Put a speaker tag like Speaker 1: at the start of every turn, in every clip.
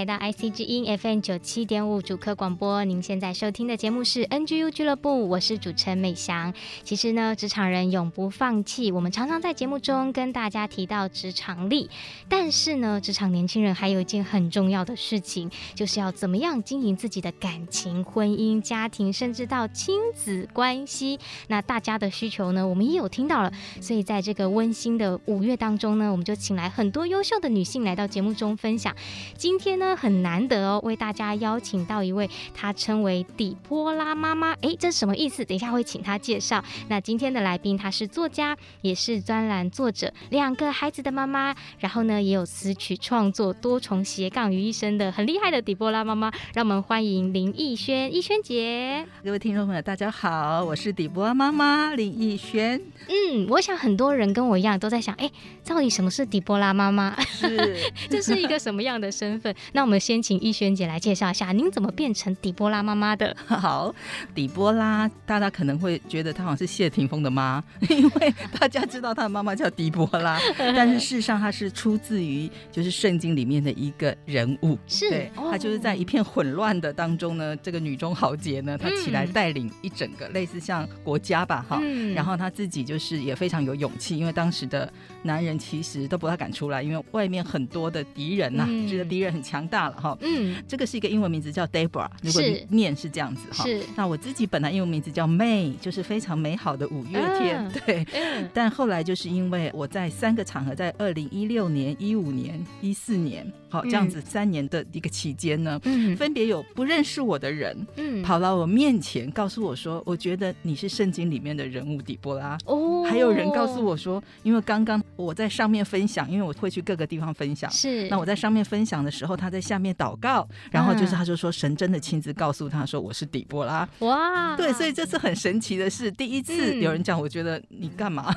Speaker 1: 来到 IC 之音 FM 九七点五主客广播，您现在收听的节目是 NGU 俱乐部，我是主持人美翔。其实呢，职场人永不放弃，我们常常在节目中跟大家提到职场力，但是呢，职场年轻人还有一件很重要的事情，就是要怎么样经营自己的感情、婚姻、家庭，甚至到亲子关系。那大家的需求呢，我们也有听到了，所以在这个温馨的五月当中呢，我们就请来很多优秀的女性来到节目中分享。今天呢，很难得哦，为大家邀请到一位，她称为底波拉妈妈。诶，这是什么意思？等一下会请她介绍。那今天的来宾，她是作家，也是专栏作者，两个孩子的妈妈，然后呢，也有词曲创作，多重斜杠于一身的很厉害的底波拉妈妈。让我们欢迎林奕轩，逸轩姐。
Speaker 2: 各位听众朋友，大家好，我是底波拉妈妈林奕轩。
Speaker 1: 嗯，我想很多人跟我一样都在想，哎，到底什么是底波拉妈妈？
Speaker 2: 是，
Speaker 1: 这是一个什么样的身份？那我们先请奕萱姐来介绍一下，您怎么变成底波拉妈妈的？
Speaker 2: 好，底波拉，大家可能会觉得她好像是谢霆锋的妈，因为大家知道她的妈妈叫底波拉，但是事实上她是出自于就是圣经里面的一个人物，
Speaker 1: 是，
Speaker 2: 对，她就是在一片混乱的当中呢，这个女中豪杰呢，她起来带领一整个类似像国家吧，哈、嗯，然后她自己就是也非常有勇气，因为当时的男人其实都不太敢出来，因为外面很多的敌人呐、啊，这个敌人很强大了哈。嗯，这个是一个英文名字叫 Deborah，如果念是这样子哈。是。那我自己本来英文名字叫 May，就是非常美好的五月天。啊、对、嗯。但后来就是因为我在三个场合，在二零一六年、一五年、一四年，好这样子三年的一个期间呢，嗯，分别有不认识我的人，嗯，跑到我面前告诉我说，我觉得你是圣经里面的人物底波拉。哦。还有人告诉我说，因为刚刚我在上面分享，因为我会去各个地方分享，是。那我在上面分享的时候，他在下面祷告。然后就是，他就说神真的亲自告诉他说我是底波拉。哇，对，所以这次很神奇的是。第一次有人讲，我觉得你干嘛？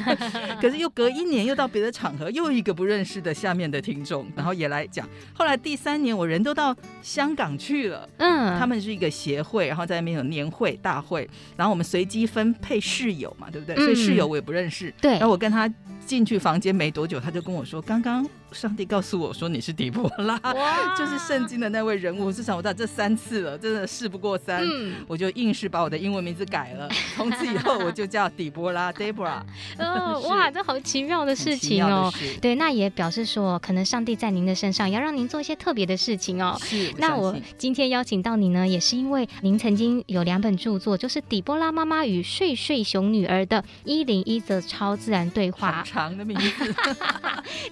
Speaker 2: 可是又隔一年又到别的场合，又一个不认识的下面的听众，然后也来讲。后来第三年我人都到香港去了，嗯，他们是一个协会，然后在那边有年会大会，然后我们随机分配室友嘛，对不对？所以室友我也不认识，对，然后我跟他进去房间没多久，他就跟我说刚刚。上帝告诉我说你是底波拉，就是圣经的那位人物。至少我到这三次了，真的事不过三，嗯、我就硬是把我的英文名字改了。从此以后我就叫底波拉 Deborah。
Speaker 1: 哦，哇，这好奇妙的事情哦。对，那也表示说，可能上帝在您的身上要让您做一些特别的事情哦。是。那我今天邀请到你呢，也是因为您曾经有两本著作，就是《底波拉妈妈与睡睡熊女儿的一零一则超自然对话》。
Speaker 2: 长的名字。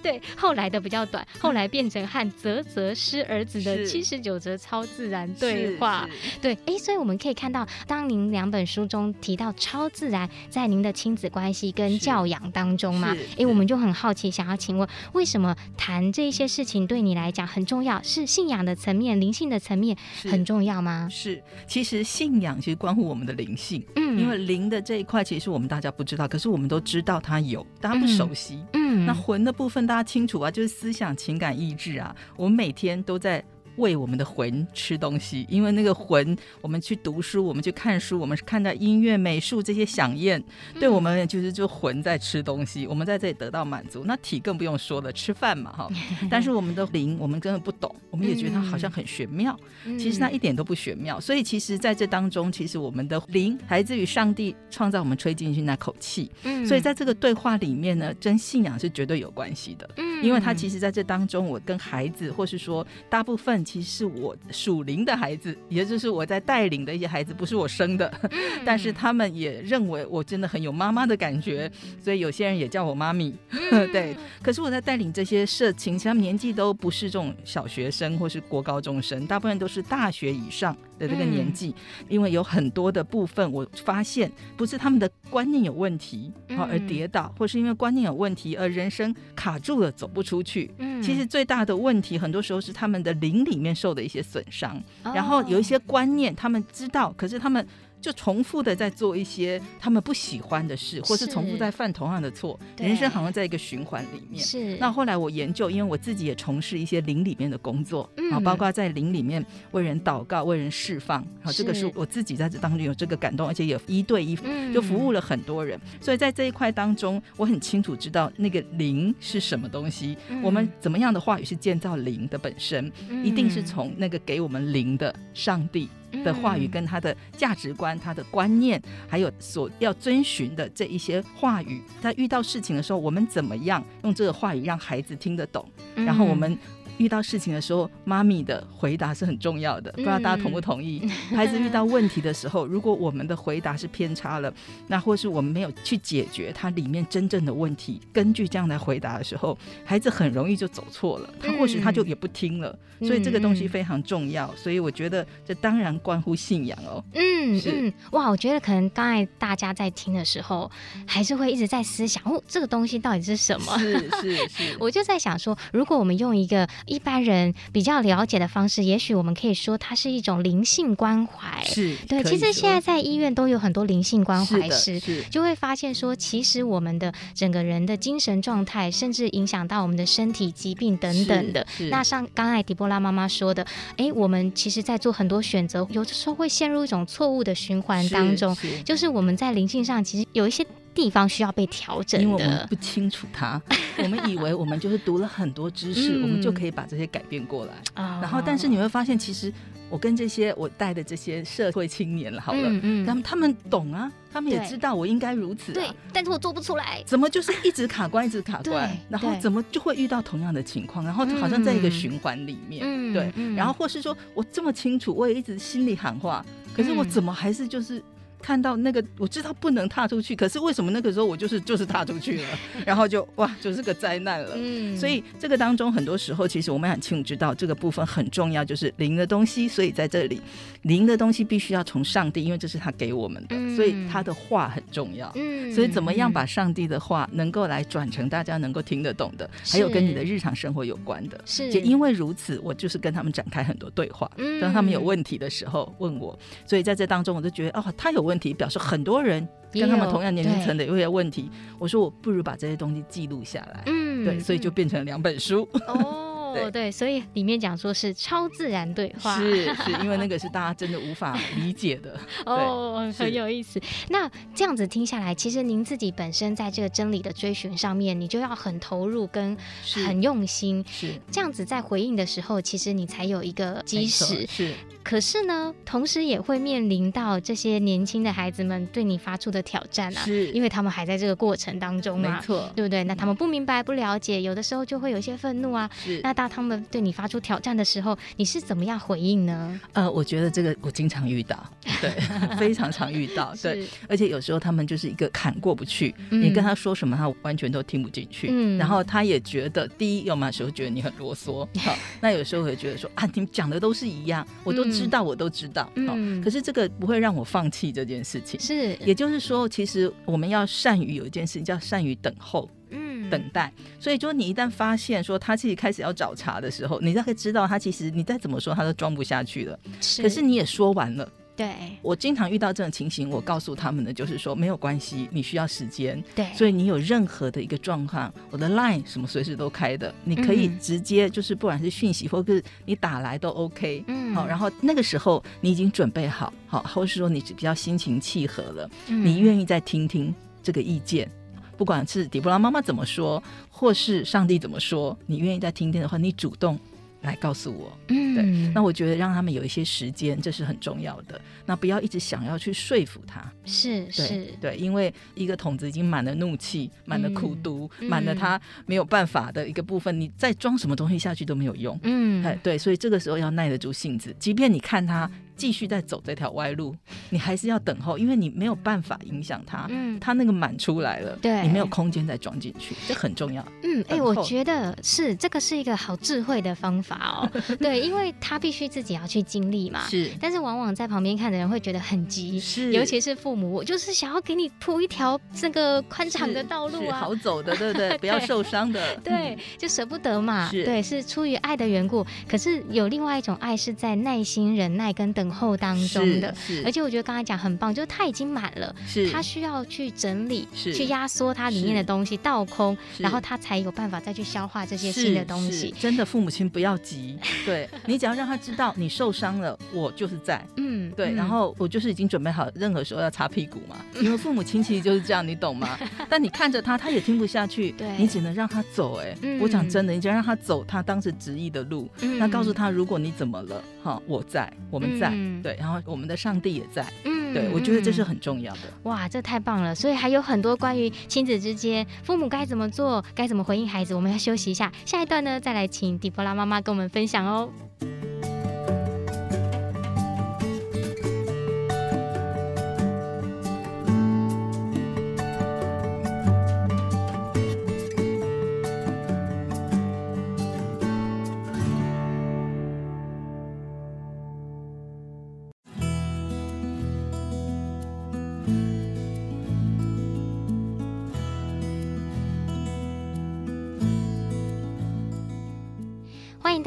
Speaker 1: 对，后来。的比较短，后来变成和泽泽师儿子的七十九则超自然对话。对，哎，所以我们可以看到，当您两本书中提到超自然在您的亲子关系跟教养当中嘛，哎，我们就很好奇，想要请问，为什么谈这些事情对你来讲很重要？是信仰的层面、灵性的层面很重要吗？
Speaker 2: 是，其实信仰其实关乎我们的灵性，嗯，因为灵的这一块其实我们大家不知道，可是我们都知道它有，大家不熟悉，嗯，那魂的部分大家清楚啊，就。思想、情感、意志啊，我们每天都在。为我们的魂吃东西，因为那个魂，我们去读书，我们去看书，我们是看到音乐、美术这些响宴，对我们就是就魂在吃东西，我们在这里得到满足。那体更不用说了，吃饭嘛哈。但是我们的灵，我们根本不懂，我们也觉得它好像很玄妙，其实它一点都不玄妙。所以其实在这当中，其实我们的灵来自于上帝创造我们吹进去那口气。所以在这个对话里面呢，真信仰是绝对有关系的。因为他其实在这当中，我跟孩子，或是说大部分其实是我属灵的孩子，也就是我在带领的一些孩子，不是我生的，嗯、但是他们也认为我真的很有妈妈的感觉，所以有些人也叫我妈咪。嗯、对，可是我在带领这些社群，其实他们年纪都不是这种小学生或是国高中生，大部分都是大学以上的这个年纪，嗯、因为有很多的部分，我发现不是他们的观念有问题，好而跌倒，或是因为观念有问题而人生卡住了走不出去。嗯，其实最大的问题，很多时候是他们的灵里面受的一些损伤，然后有一些观念他们知道，可是他们。就重复的在做一些他们不喜欢的事，或是重复在犯同样的错，人生好像在一个循环里面。是。那后来我研究，因为我自己也从事一些灵里面的工作，啊、嗯，包括在灵里面为人祷告、为人释放，好，这个是我自己在这当中有这个感动，而且也一对一就服务了很多人。嗯、所以在这一块当中，我很清楚知道那个灵是什么东西。嗯、我们怎么样的话语是建造灵的本身，嗯、一定是从那个给我们灵的上帝。的话语跟他的价值观、他的观念，还有所要遵循的这一些话语，在遇到事情的时候，我们怎么样用这个话语让孩子听得懂？然后我们。遇到事情的时候，妈咪的回答是很重要的，不知道大家同不同意？嗯、孩子遇到问题的时候，如果我们的回答是偏差了，那或是我们没有去解决它里面真正的问题，根据这样来回答的时候，孩子很容易就走错了，他或许他就也不听了。嗯、所以这个东西非常重要，所以我觉得这当然关乎信仰哦。
Speaker 1: 嗯，是嗯，哇，我觉得可能刚才大家在听的时候，还是会一直在思想哦，这个东西到底是什么？
Speaker 2: 是是是，是
Speaker 1: 我就在想说，如果我们用一个。一般人比较了解的方式，也许我们可以说它是一种灵性关怀。
Speaker 2: 是
Speaker 1: 对，其实现在在医院都有很多灵性关怀师，就会发现说，其实我们的整个人的精神状态，甚至影响到我们的身体疾病等等的。那像刚才迪波拉妈妈说的，哎，我们其实在做很多选择，有的时候会陷入一种错误的循环当中，就是我们在灵性上其实有一些。地方需要被调整的，
Speaker 2: 因为我们不清楚它，我们以为我们就是读了很多知识，嗯、我们就可以把这些改变过来。哦、然后，但是你会发现，其实我跟这些我带的这些社会青年了，好了，嗯嗯、他们他们懂啊，他们也知道我应该如此、啊，
Speaker 1: 对，但是我做不出来，
Speaker 2: 怎么就是一直卡关，一直卡关，然后怎么就会遇到同样的情况，然后就好像在一个循环里面，嗯、对，然后或是说我这么清楚，我也一直心里喊话，可是我怎么还是就是。看到那个，我知道不能踏出去，可是为什么那个时候我就是 就是踏出去了，然后就哇，就是个灾难了。嗯，所以这个当中很多时候，其实我们很清楚知道这个部分很重要，就是灵的东西。所以在这里，灵的东西必须要从上帝，因为这是他给我们的，嗯、所以他的话很重要。嗯，所以怎么样把上帝的话能够来转成大家能够听得懂的，还有跟你的日常生活有关的。是，也因为如此，我就是跟他们展开很多对话。嗯，当他们有问题的时候问我，所以在这当中，我就觉得哦，他有问题。问题表示很多人跟他们同样年龄层的有些问题，我说我不如把这些东西记录下来，嗯，对，所以就变成两本书。
Speaker 1: 哦，对，对，所以里面讲说是超自然对话，
Speaker 2: 是是因为那个是 大家真的无法理解的。
Speaker 1: 哦，很有意思。那这样子听下来，其实您自己本身在这个真理的追寻上面，你就要很投入跟很用心，是这样子在回应的时候，其实你才有一个基石。是。可是呢，同时也会面临到这些年轻的孩子们对你发出的挑战啊，是，因为他们还在这个过程当中嘛，没错，对不对？那他们不明白、不了解，有的时候就会有一些愤怒啊。是，那当他们对你发出挑战的时候，你是怎么样回应呢？
Speaker 2: 呃，我觉得这个我经常遇到，对，非常常遇到，对，而且有时候他们就是一个坎过不去，你跟他说什么，他完全都听不进去，嗯，然后他也觉得，第一，有嘛时候觉得你很啰嗦，好，那有时候会觉得说啊，你们讲的都是一样，我都。知道我都知道，嗯，可是这个不会让我放弃这件事情。是，也就是说，其实我们要善于有一件事情叫善于等候，嗯，等待。所以，就你一旦发现说他自己开始要找茬的时候，你大概知道他其实你再怎么说他都装不下去了。是，可是你也说完了。对，我经常遇到这种情形，我告诉他们的就是说，没有关系，你需要时间。对，所以你有任何的一个状况，我的 line 什么随时都开的，你可以直接就是不管是讯息或者是你打来都 OK。嗯，好，然后那个时候你已经准备好，好，或是说你比较心情契合了，嗯、你愿意再听听这个意见，不管是底波拉妈妈怎么说，或是上帝怎么说，你愿意再听听的话，你主动。来告诉我。嗯，对。那我觉得让他们有一些时间，这是很重要的。那不要一直想要去说服他。
Speaker 1: 是是，
Speaker 2: 对，因为一个桶子已经满了怒气，满了苦毒，满了他没有办法的一个部分，你再装什么东西下去都没有用。嗯，哎，对，所以这个时候要耐得住性子，即便你看他。继续在走这条歪路，你还是要等候，因为你没有办法影响他。嗯，他那个满出来了，对，你没有空间再装进去，这很重要。
Speaker 1: 嗯，哎、欸，我觉得是这个是一个好智慧的方法哦。对，因为他必须自己要去经历嘛。是，但是往往在旁边看的人会觉得很急，是，尤其是父母，我就是想要给你铺一条这个宽敞的道路啊，
Speaker 2: 好走的，对不对？不要受伤的。
Speaker 1: 对，就舍不得嘛。是对，是出于爱的缘故。可是有另外一种爱是在耐心忍耐跟等。等候当中的，而且我觉得刚才讲很棒，就是它已经满了，是。它需要去整理，是。去压缩它里面的东西，倒空，然后它才有办法再去消化这些新的东西。
Speaker 2: 真的，父母亲不要急，对你只要让他知道你受伤了，我就是在，嗯，对，然后我就是已经准备好任何时候要擦屁股嘛，因为父母亲其实就是这样，你懂吗？但你看着他，他也听不下去，对，你只能让他走。哎，我讲真的，你只要让他走他当时执意的路，那告诉他，如果你怎么了，哈，我在，我们在。嗯，对，然后我们的上帝也在，嗯，对，我觉得这是很重要的。
Speaker 1: 哇，这太棒了！所以还有很多关于亲子之间，父母该怎么做，该怎么回应孩子，我们要休息一下，下一段呢，再来请迪波拉妈妈跟我们分享哦。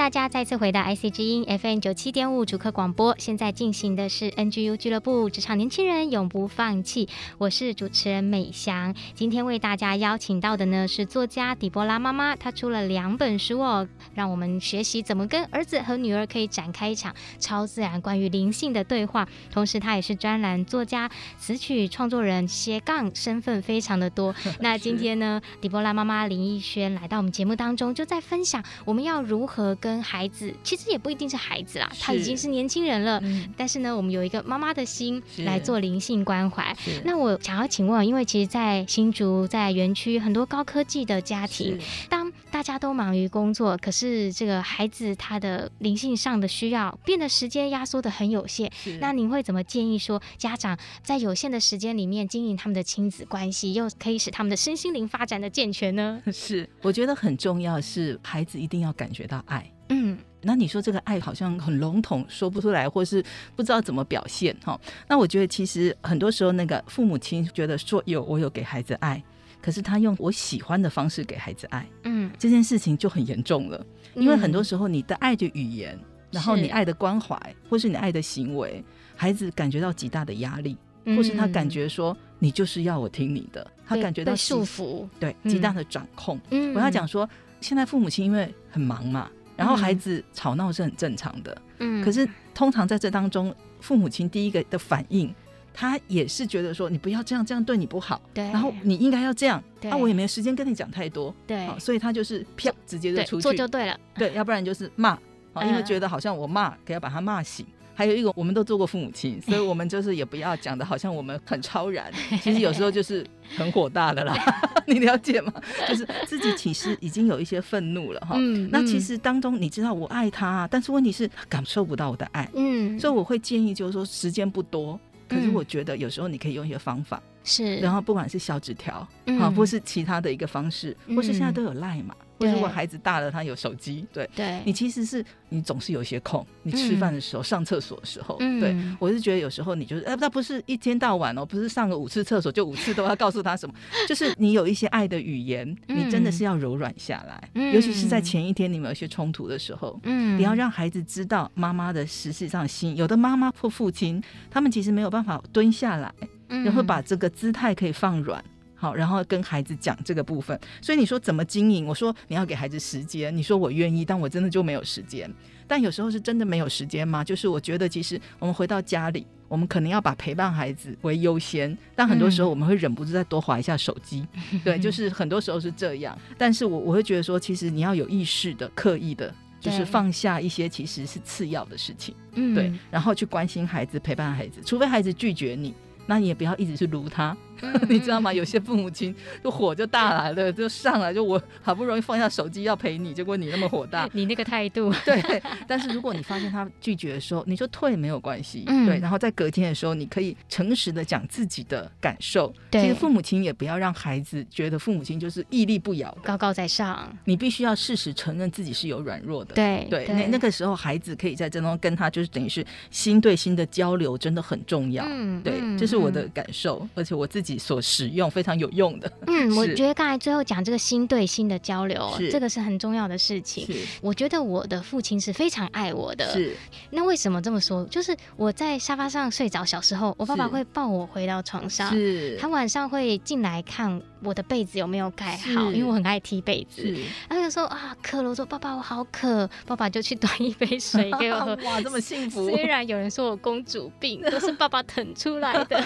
Speaker 1: 大家再次回到 IC 之音 FM 九七点五主客广播，现在进行的是 NGU 俱乐部，职场年轻人永不放弃。我是主持人美翔，今天为大家邀请到的呢是作家底波拉妈妈，她出了两本书哦，让我们学习怎么跟儿子和女儿可以展开一场超自然关于灵性的对话。同时，她也是专栏作家、词曲创作人，斜杠身份非常的多。那今天呢，底波拉妈妈林逸轩来到我们节目当中，就在分享我们要如何跟孩子其实也不一定是孩子啦，他已经是年轻人了。嗯、但是呢，我们有一个妈妈的心来做灵性关怀。那我想要请问，因为其实，在新竹在园区很多高科技的家庭，当大家都忙于工作，可是这个孩子他的灵性上的需要变得时间压缩的很有限。那您会怎么建议说，家长在有限的时间里面经营他们的亲子关系，又可以使他们的身心灵发展的健全呢？
Speaker 2: 是，我觉得很重要是孩子一定要感觉到爱。嗯，那你说这个爱好像很笼统，说不出来，或是不知道怎么表现哈？那我觉得其实很多时候，那个父母亲觉得说有我有给孩子爱，可是他用我喜欢的方式给孩子爱，嗯，这件事情就很严重了。因为很多时候你的爱的语言，然后你爱的关怀，或是你爱的行为，孩子感觉到极大的压力，或是他感觉说你就是要我听你的，他感觉到
Speaker 1: 束缚，
Speaker 2: 对，极大的掌控。嗯，我要讲说，现在父母亲因为很忙嘛。然后孩子吵闹是很正常的，嗯，可是通常在这当中，父母亲第一个的反应，他也是觉得说你不要这样，这样对你不好，对，然后你应该要这样，那对、啊、我也没有时间跟你讲太多，对，所以他就是啪直接就出去。
Speaker 1: 做就对了，
Speaker 2: 对，要不然就是骂，因为觉得好像我骂，可要把他骂醒。还有一个，我们都做过父母亲，所以我们就是也不要讲的好像我们很超然，其实有时候就是很火大的啦，你了解吗？就是自己其实已经有一些愤怒了哈。嗯，那其实当中你知道我爱他，但是问题是感受不到我的爱。嗯，所以我会建议就是说时间不多，可是我觉得有时候你可以用一些方法，是，然后不管是小纸条，好，或是其他的一个方式，或是现在都有赖嘛。或者如果孩子大了，他有手机，对，对。你其实是你总是有一些空，你吃饭的时候、嗯、上厕所的时候，嗯、对我是觉得有时候你就是，哎，那不是一天到晚哦，不是上个五次厕所就五次都要告诉他什么，就是你有一些爱的语言，你真的是要柔软下来，嗯、尤其是在前一天你们有一些冲突的时候，嗯，你要让孩子知道妈妈的实际上心，有的妈妈或父亲，他们其实没有办法蹲下来，然后把这个姿态可以放软。好，然后跟孩子讲这个部分，所以你说怎么经营？我说你要给孩子时间，你说我愿意，但我真的就没有时间。但有时候是真的没有时间吗？就是我觉得，其实我们回到家里，我们可能要把陪伴孩子为优先，但很多时候我们会忍不住再多划一下手机。嗯、对，就是很多时候是这样。但是我我会觉得说，其实你要有意识的、刻意的。就是放下一些其实是次要的事情，
Speaker 1: 嗯，
Speaker 2: 对，然后去关心孩子，陪伴孩子，除非孩子拒绝你，那你也不要一直去撸他。你知道吗？有些父母亲就火就大来了，就上来就我好不容易放下手机要陪你，结果你那么火大，
Speaker 1: 你那个态度
Speaker 2: 对。但是如果你发现他拒绝的时候，你就退没有关系，嗯、对。然后在隔天的时候，你可以诚实的讲自己的感受。对，其实父母亲也不要让孩子觉得父母亲就是屹立不摇、
Speaker 1: 高高在上。
Speaker 2: 你必须要适时承认自己是有软弱的。
Speaker 1: 对
Speaker 2: 对，那那个时候孩子可以在这中跟他就是等于是心对心的交流，真的很重要。嗯，对，这是我的感受，嗯、而且我自己所使用。非常有用的。
Speaker 1: 嗯，我觉得刚才最后讲这个心对心的交流，这个是很重要的事情。我觉得我的父亲是非常爱我的。是，那为什么这么说？就是我在沙发上睡着，小时候，我爸爸会抱我回到床上，是他晚上会进来看我的被子有没有盖好，因为我很爱踢被子。然后有时候啊渴了，我说爸爸我好渴，爸爸就去端一杯水给我喝。
Speaker 2: 哇，这么幸福！
Speaker 1: 虽然有人说我公主病 都是爸爸疼出来的，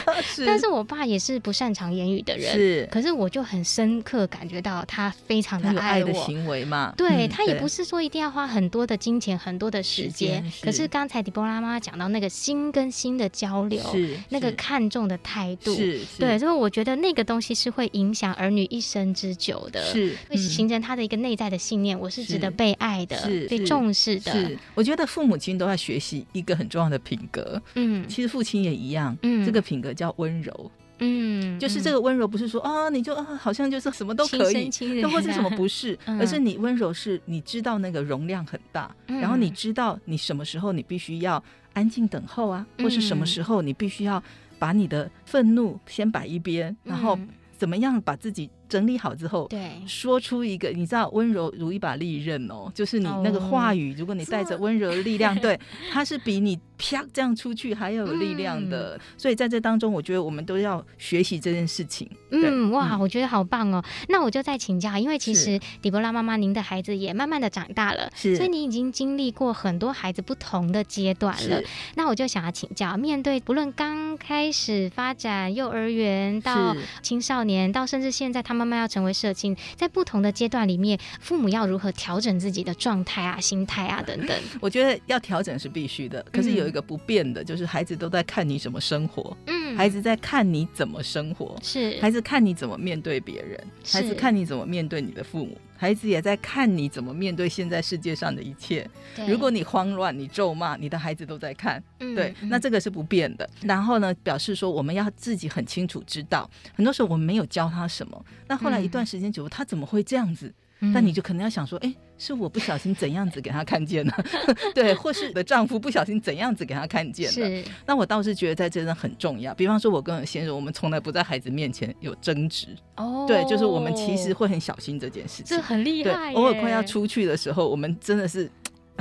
Speaker 1: 但是我爸也是不擅长言语的。人是，可是我就很深刻感觉到他非常的爱我，
Speaker 2: 爱的行为嘛。
Speaker 1: 对，他也不是说一定要花很多的金钱、很多的时间，可是刚才迪波拉妈妈讲到那个心跟心的交流，是那个看重的态度，是，对，所以我觉得那个东西是会影响儿女一生之久的，是会形成他的一个内在的信念，我是值得被爱的，是被重视的。是，
Speaker 2: 我觉得父母亲都要学习一个很重要的品格，嗯，其实父亲也一样，嗯，这个品格叫温柔。嗯，就是这个温柔，不是说啊，你就啊，好像就是什么都可以，又或者什么不是，而是你温柔是，你知道那个容量很大，然后你知道你什么时候你必须要安静等候啊，或是什么时候你必须要把你的愤怒先摆一边，然后怎么样把自己。整理好之后，对，说出一个你知道温柔如一把利刃哦，就是你那个话语，如果你带着温柔的力量，对，它是比你啪这样出去还要有力量的。所以在这当中，我觉得我们都要学习这件事情。
Speaker 1: 嗯，哇，我觉得好棒哦。那我就再请教，因为其实底波拉妈妈，您的孩子也慢慢的长大了，是，所以你已经经历过很多孩子不同的阶段了。那我就想要请教，面对不论刚开始发展幼儿园到青少年，到甚至现在他们。慢慢要成为社青，在不同的阶段里面，父母要如何调整自己的状态啊、心态啊等等？
Speaker 2: 我觉得要调整是必须的，可是有一个不变的，就是孩子都在看你怎么生活。嗯，孩子在看你怎么生活，是孩子看你怎么面对别人，孩子看你怎么面对你的父母。孩子也在看你怎么面对现在世界上的一切。如果你慌乱，你咒骂，你的孩子都在看。对，那这个是不变的。然后呢，表示说我们要自己很清楚知道，很多时候我们没有教他什么。那后来一段时间久了，他怎么会这样子？但你就可能要想说，哎。是我不小心怎样子给他看见了，对，或是你的丈夫不小心怎样子给他看见了。是，那我倒是觉得在这真很重要。比方说，我跟我先生，我们从来不在孩子面前有争执。哦，对，就是我们其实会很小心这件事情。
Speaker 1: 这很厉害。
Speaker 2: 偶尔快要出去的时候，我们真的是。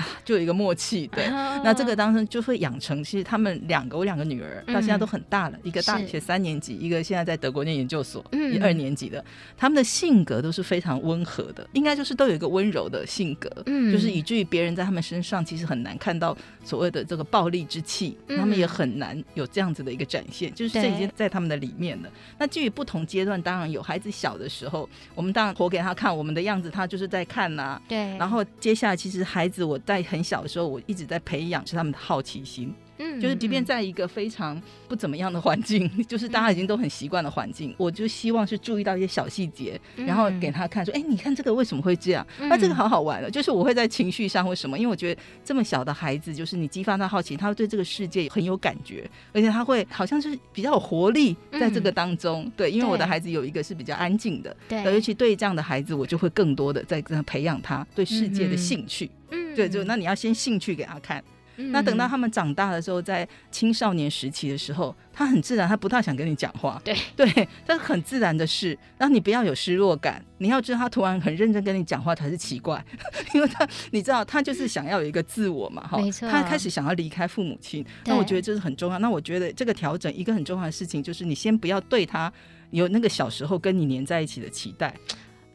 Speaker 2: 就有一个默契，对。那这个当中就会养成，其实他们两个，我两个女儿到现在都很大了，一个大学三年级，一个现在在德国念研究所，一二年级的。他们的性格都是非常温和的，应该就是都有一个温柔的性格，嗯就是以至于别人在他们身上其实很难看到所谓的这个暴力之气，他们也很难有这样子的一个展现，就是这已经在他们的里面了。那基于不同阶段，当然有孩子小的时候，我们当然活给他看我们的样子，他就是在看呐。对。然后接下来，其实孩子我。在很小的时候，我一直在培养是他们的好奇心。嗯，就是即便在一个非常不怎么样的环境，就是大家已经都很习惯的环境，我就希望是注意到一些小细节，然后给他看说，哎，你看这个为什么会这样？那这个好好玩了。就是我会在情绪上或什么，因为我觉得这么小的孩子，就是你激发他好奇，他会对这个世界很有感觉，而且他会好像是比较有活力在这个当中。对，因为我的孩子有一个是比较安静的，对，尤其对这样的孩子，我就会更多的在培养他对世界的兴趣。嗯，对，就那你要先兴趣给他看。那等到他们长大的时候，在青少年时期的时候，他很自然，他不太想跟你讲话。对对，这是很自然的事。然后你不要有失落感，你要知道他突然很认真跟你讲话才是奇怪，因为他你知道他就是想要有一个自我嘛，哈，没错。他开始想要离开父母亲，那我觉得这是很重要。那我觉得这个调整一个很重要的事情就是，你先不要对他有那个小时候跟你黏在一起的期待。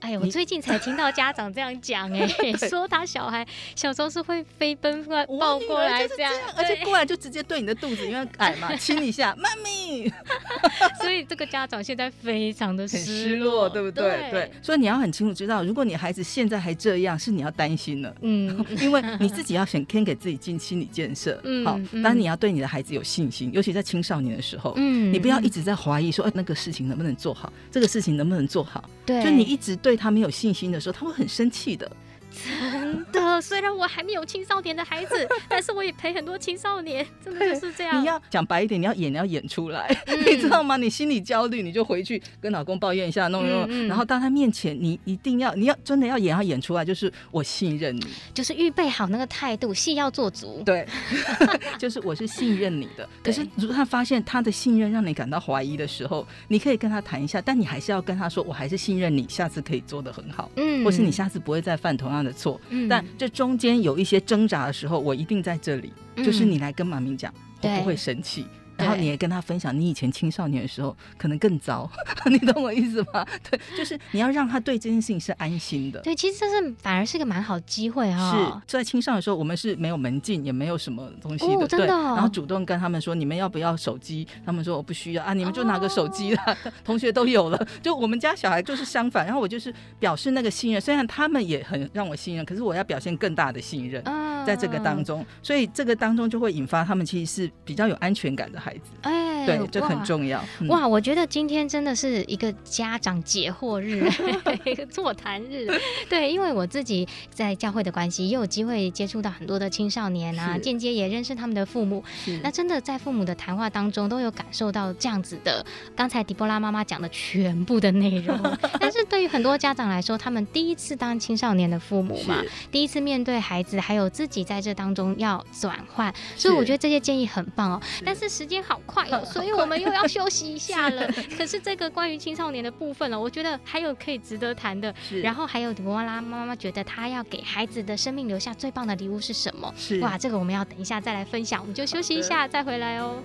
Speaker 1: 哎呀，我最近才听到家长这样讲，哎，说他小孩小时候是会飞奔过来抱过来这样，
Speaker 2: 而且过来就直接对你的肚子，因为矮嘛，亲一下，妈咪。
Speaker 1: 所以这个家长现在非常的
Speaker 2: 失落，对不对？对，所以你要很清楚知道，如果你孩子现在还这样，是你要担心了，嗯，因为你自己要先先给自己进心理建设，嗯，好，当你要对你的孩子有信心，尤其在青少年的时候，嗯，你不要一直在怀疑说，哎，那个事情能不能做好，这个事情能不能做好，对，就你一直对对他没有信心的时候，他会很生气的。
Speaker 1: 真的，虽然我还没有青少年的孩子，但是我也陪很多青少年，真的就是这样。
Speaker 2: 你要讲白一点，你要演，你要演出来，嗯、你知道吗？你心里焦虑，你就回去跟老公抱怨一下，弄弄，嗯嗯、然后到他面前，你一定要，你要真的要演，要演出来，就是我信任你，
Speaker 1: 就是预备好那个态度，戏要做足。
Speaker 2: 对，就是我是信任你的。可是如果他发现他的信任让你感到怀疑的时候，你可以跟他谈一下，但你还是要跟他说，我还是信任你，下次可以做得很好，嗯，或是你下次不会再犯同样的错，嗯，但这中间有一些挣扎的时候，我一定在这里，嗯、就是你来跟马明讲，我不会生气。然后你也跟他分享，你以前青少年的时候可能更糟，你懂我意思吗？对，就是你要让他对这件事情是安心的。
Speaker 1: 对，其实这是反而是个蛮好机会哈、
Speaker 2: 哦。是，在青少年的时候，我们是没有门禁，也没有什么东西的，哦、真的、然后主动跟他们说，你们要不要手机？他们说我不需要啊，你们就拿个手机啦。哦、同学都有了，就我们家小孩就是相反。然后我就是表示那个信任，虽然他们也很让我信任，可是我要表现更大的信任，在这个当中，所以这个当中就会引发他们其实是比较有安全感的孩子。对，这很重要。
Speaker 1: 哇，嗯、我觉得今天真的是一个家长解惑日，一个座谈日。对，因为我自己在教会的关系，也有机会接触到很多的青少年啊，间接也认识他们的父母。那真的在父母的谈话当中，都有感受到这样子的。刚才迪波拉妈妈讲的全部的内容，但是对于很多家长来说，他们第一次当青少年的父母嘛，第一次面对孩子，还有自己在这当中要转换，所以我觉得这些建议很棒哦。是但是时间好快哦。所以我们又要休息一下了。可是这个关于青少年的部分呢，我觉得还有可以值得谈的。然后还有狄波拉妈妈觉得她要给孩子的生命留下最棒的礼物是什么？是。哇，这个我们要等一下再来分享。我们就休息一下，再回来哦。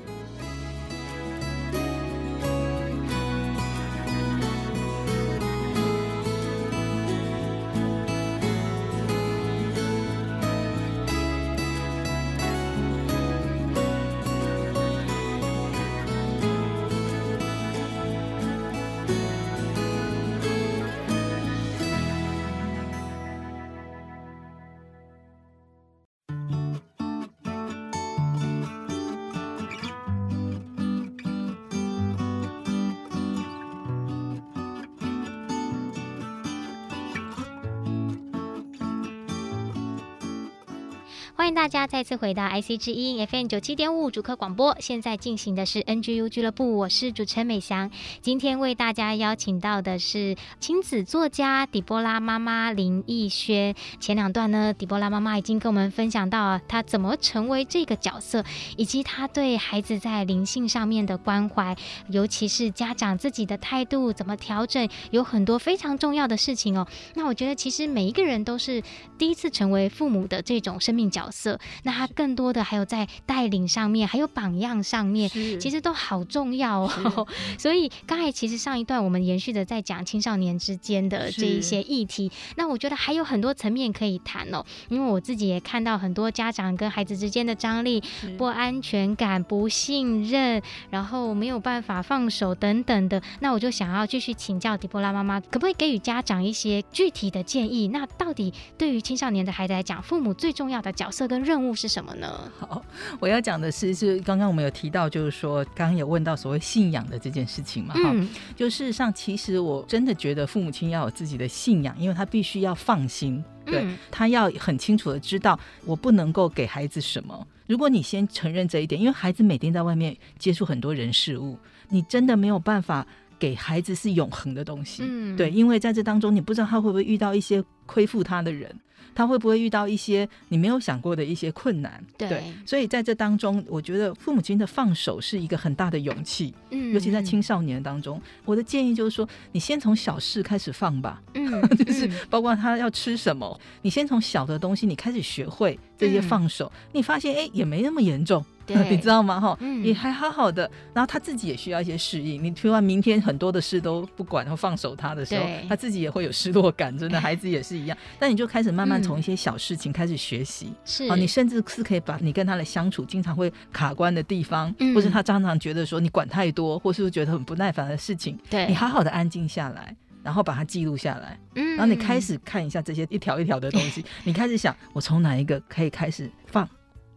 Speaker 1: 欢迎大家再次回到 IC 之音 FM 九七点五主客广播，现在进行的是 NGU 俱乐部，我是主持人美翔。今天为大家邀请到的是亲子作家狄波拉妈妈林奕轩。前两段呢，狄波拉妈妈已经跟我们分享到她怎么成为这个角色，以及她对孩子在灵性上面的关怀，尤其是家长自己的态度怎么调整，有很多非常重要的事情哦。那我觉得其实每一个人都是第一次成为父母的这种生命角色。色，那他更多的还有在带领上面，还有榜样上面，其实都好重要哦。所以刚才其实上一段我们延续的在讲青少年之间的这一些议题，那我觉得还有很多层面可以谈哦。因为我自己也看到很多家长跟孩子之间的张力、不安全感、不信任，然后没有办法放手等等的。那我就想要继续请教迪波拉妈妈，可不可以给予家长一些具体的建议？那到底对于青少年的孩子来讲，父母最重要的角色？这个任务是什么呢？
Speaker 2: 好，我要讲的是，是刚刚我们有提到，就是说，刚刚有问到所谓信仰的这件事情嘛，哈、嗯，就事实上，其实我真的觉得父母亲要有自己的信仰，因为他必须要放心，对、嗯、他要很清楚的知道，我不能够给孩子什么。如果你先承认这一点，因为孩子每天在外面接触很多人事物，你真的没有办法给孩子是永恒的东西，嗯，对，因为在这当中，你不知道他会不会遇到一些亏负他的人。他会不会遇到一些你没有想过的一些困难？对，对，所以在这当中，我觉得父母亲的放手是一个很大的勇气。嗯，尤其在青少年当中，我的建议就是说，你先从小事开始放吧。嗯，就是包括他要吃什么，你先从小的东西你开始学会这些放手，嗯、你发现哎也没那么严重。你知道吗？哈、嗯，也还好好的。然后他自己也需要一些适应。你突然明天很多的事都不管，然后放手他的时候，他自己也会有失落感。真的，孩子也是一样。但你就开始慢慢从一些小事情开始学习。是、嗯、啊，你甚至是可以把你跟他的相处经常会卡关的地方，嗯、或是他常常觉得说你管太多，或是觉得很不耐烦的事情，对，你好好的安静下来。然后把它记录下来，嗯，然后你开始看一下这些一条一条的东西，你开始想，我从哪一个可以开始放？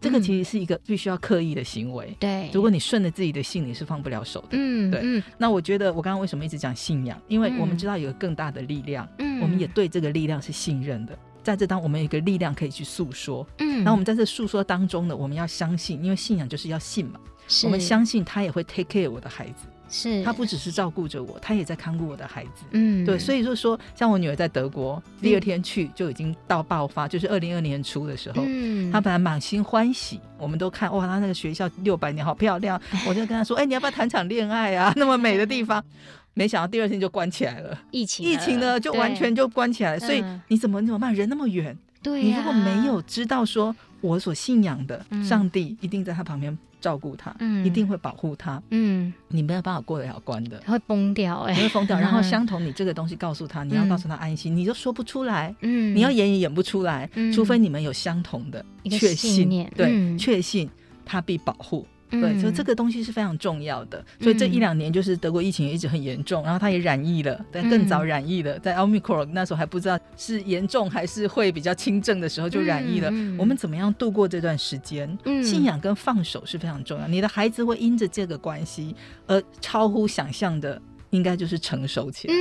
Speaker 2: 这个其实是一个必须要刻意的行为。对，如果你顺着自己的性，你是放不了手的。嗯，对。那我觉得我刚刚为什么一直讲信仰？因为我们知道有个更大的力量，嗯，我们也对这个力量是信任的。在这当我们有一个力量可以去诉说，嗯，然后我们在这诉说当中呢，我们要相信，因为信仰就是要信嘛。是，我们相信他也会 take care 我的孩子。是，他不只是照顾着我，他也在看顾我的孩子。嗯，对，所以就是说，像我女儿在德国，第二天去就已经到爆发，嗯、就是二零二年初的时候，嗯，她本来满心欢喜，我们都看哇，她那个学校六百年好漂亮，我就跟她说，哎、欸，你要不要谈场恋爱啊？那么美的地方，没想到第二天就关起来了，疫情，疫情呢就完全就关起来了。所以你怎么你怎么办？人那么远，对、啊，你如果没有知道说我所信仰的上帝一定在他旁边。照顾他，嗯，一定会保护他，嗯，你没有办法过得了关的，
Speaker 1: 会崩掉，哎，
Speaker 2: 会崩掉。然后相同，你这个东西告诉他，你要告诉他安心，你就说不出来，嗯，你要演也演不出来，除非你们有相同的确信念，对，确信他必保护。对，所以这个东西是非常重要的。所以这一两年，就是德国疫情也一直很严重，然后他也染疫了，但更早染疫了，在 Omicron 那时候还不知道是严重还是会比较轻症的时候就染疫了。我们怎么样度过这段时间？信仰跟放手是非常重要。你的孩子会因着这个关系而超乎想象的，应该就是成熟起来。